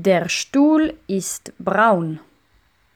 Der Stuhl ist braun.